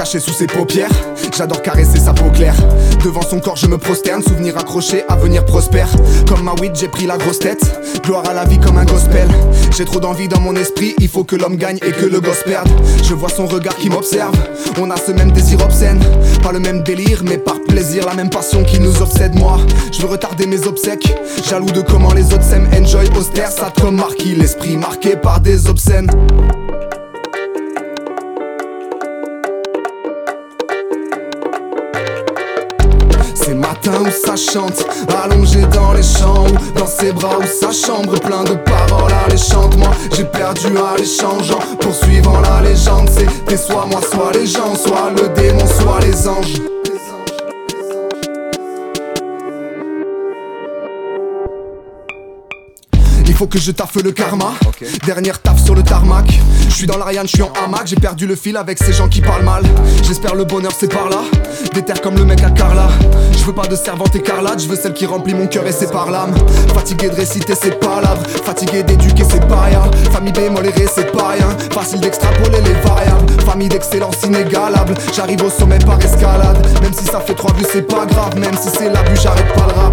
caché sous ses paupières. J'adore caresser sa peau claire. Devant son corps, je me prosterne. Souvenir accroché, avenir prospère. Comme ma weed, j'ai pris la grosse tête. Gloire à la vie comme un gospel. J'ai trop d'envie dans mon esprit. Il faut que l'homme gagne et que le gosse perde. Je vois son regard qui m'observe. On a ce même désir obscène. Pas le même délire, mais par plaisir, la même passion qui nous obsède. Moi, je veux retarder mes obsèques. Jaloux de comment les autres s'aiment. Enjoy austère, ça comme marquis. L'esprit marqué par des obscènes. C'est matin où ça chante, allongé dans les champs dans ses bras ou sa chambre, plein de paroles alléchantes. Moi j'ai perdu à l'échangeant, poursuivant la légende. C'était soit moi, soit les gens, soit le démon, soit les anges. Il faut que je taffe le karma. Dernière taf sur le tarmac. Je suis dans l'Ariane, je suis en hamac. J'ai perdu le fil avec ces gens qui parlent mal. J'espère le bonheur, c'est par là. Des comme le mec à Carla. Je veux pas de servante écarlate, je veux celle qui remplit mon cœur et ses par l'âme. Fatigué de réciter ses palabres, fatigué d'éduquer ses parias. Famille bémol et c'est pas rien. Facile d'extrapoler les variables. Famille d'excellence inégalable. J'arrive au sommet par escalade. Même si ça fait trois vues, c'est pas grave. Même si c'est l'abus, j'arrête pas le rap.